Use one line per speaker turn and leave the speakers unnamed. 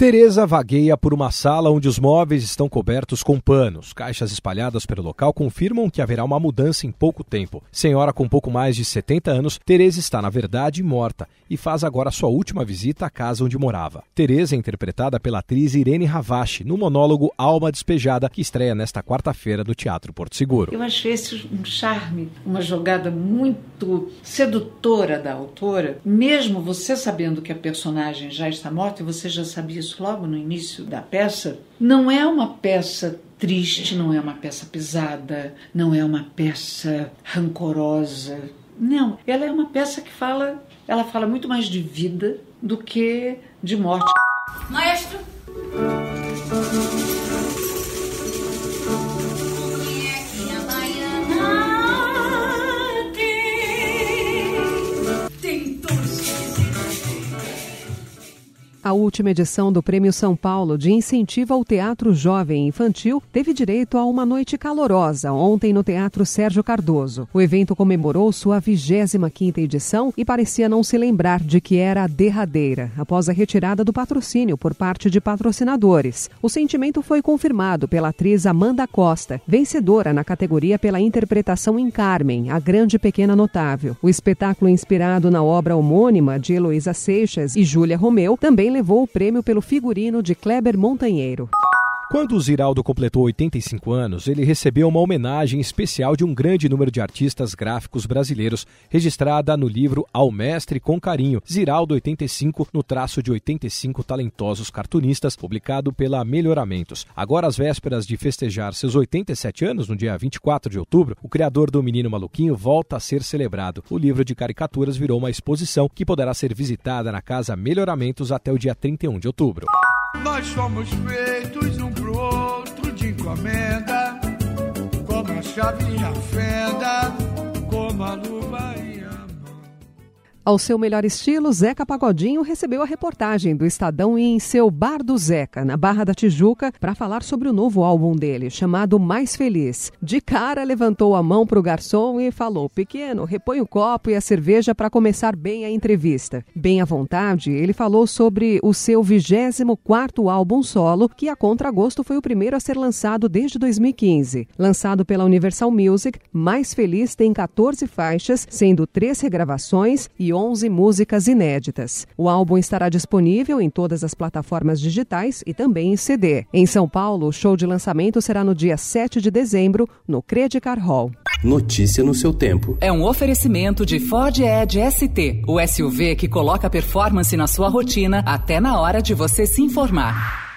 Tereza vagueia por uma sala onde os móveis estão cobertos com panos. Caixas espalhadas pelo local confirmam que haverá uma mudança em pouco tempo. Senhora com pouco mais de 70 anos, Tereza está, na verdade, morta e faz agora sua última visita à casa onde morava. Tereza é interpretada pela atriz Irene Ravache no monólogo Alma Despejada, que estreia nesta quarta-feira no Teatro Porto Seguro.
Eu achei esse um charme, uma jogada muito sedutora da autora, mesmo você sabendo que a personagem já está morta e você já sabia isso logo no início da peça, não é uma peça triste, não é uma peça pesada, não é uma peça rancorosa. Não, ela é uma peça que fala, ela fala muito mais de vida do que de morte.
Maestro,
A última edição do Prêmio São Paulo de Incentivo ao Teatro Jovem Infantil teve direito a uma noite calorosa ontem no Teatro Sérgio Cardoso. O evento comemorou sua 25ª edição e parecia não se lembrar de que era a derradeira, após a retirada do patrocínio por parte de patrocinadores. O sentimento foi confirmado pela atriz Amanda Costa, vencedora na categoria pela interpretação em Carmen, a grande pequena notável. O espetáculo inspirado na obra homônima de Heloísa Seixas e Júlia Romeu também levou o prêmio pelo figurino de Kleber Montanheiro.
Quando o Ziraldo completou 85 anos, ele recebeu uma homenagem especial de um grande número de artistas gráficos brasileiros, registrada no livro Ao Mestre com Carinho, Ziraldo 85, no traço de 85 talentosos cartunistas, publicado pela Melhoramentos. Agora, às vésperas de festejar seus 87 anos, no dia 24 de outubro, o criador do Menino Maluquinho volta a ser celebrado. O livro de caricaturas virou uma exposição que poderá ser visitada na Casa Melhoramentos até o dia 31 de outubro.
Nós somos feitos um pro outro de encomenda, como a chave e a fenda, como a mão.
Ao seu melhor estilo, Zeca Pagodinho recebeu a reportagem do Estadão em seu Bar do Zeca, na Barra da Tijuca, para falar sobre o novo álbum dele, chamado Mais Feliz. De cara, levantou a mão para o garçom e falou: Pequeno, repõe o copo e a cerveja para começar bem a entrevista. Bem à vontade, ele falou sobre o seu 24 álbum solo, que a contragosto foi o primeiro a ser lançado desde 2015. Lançado pela Universal Music, Mais Feliz tem 14 faixas, sendo três regravações e 11 músicas inéditas. O álbum estará disponível em todas as plataformas digitais e também em CD. Em São Paulo, o show de lançamento será no dia 7 de dezembro, no Credicar Hall.
Notícia no seu tempo.
É um oferecimento de Ford Edge ST, o SUV que coloca performance na sua rotina até na hora de você se informar.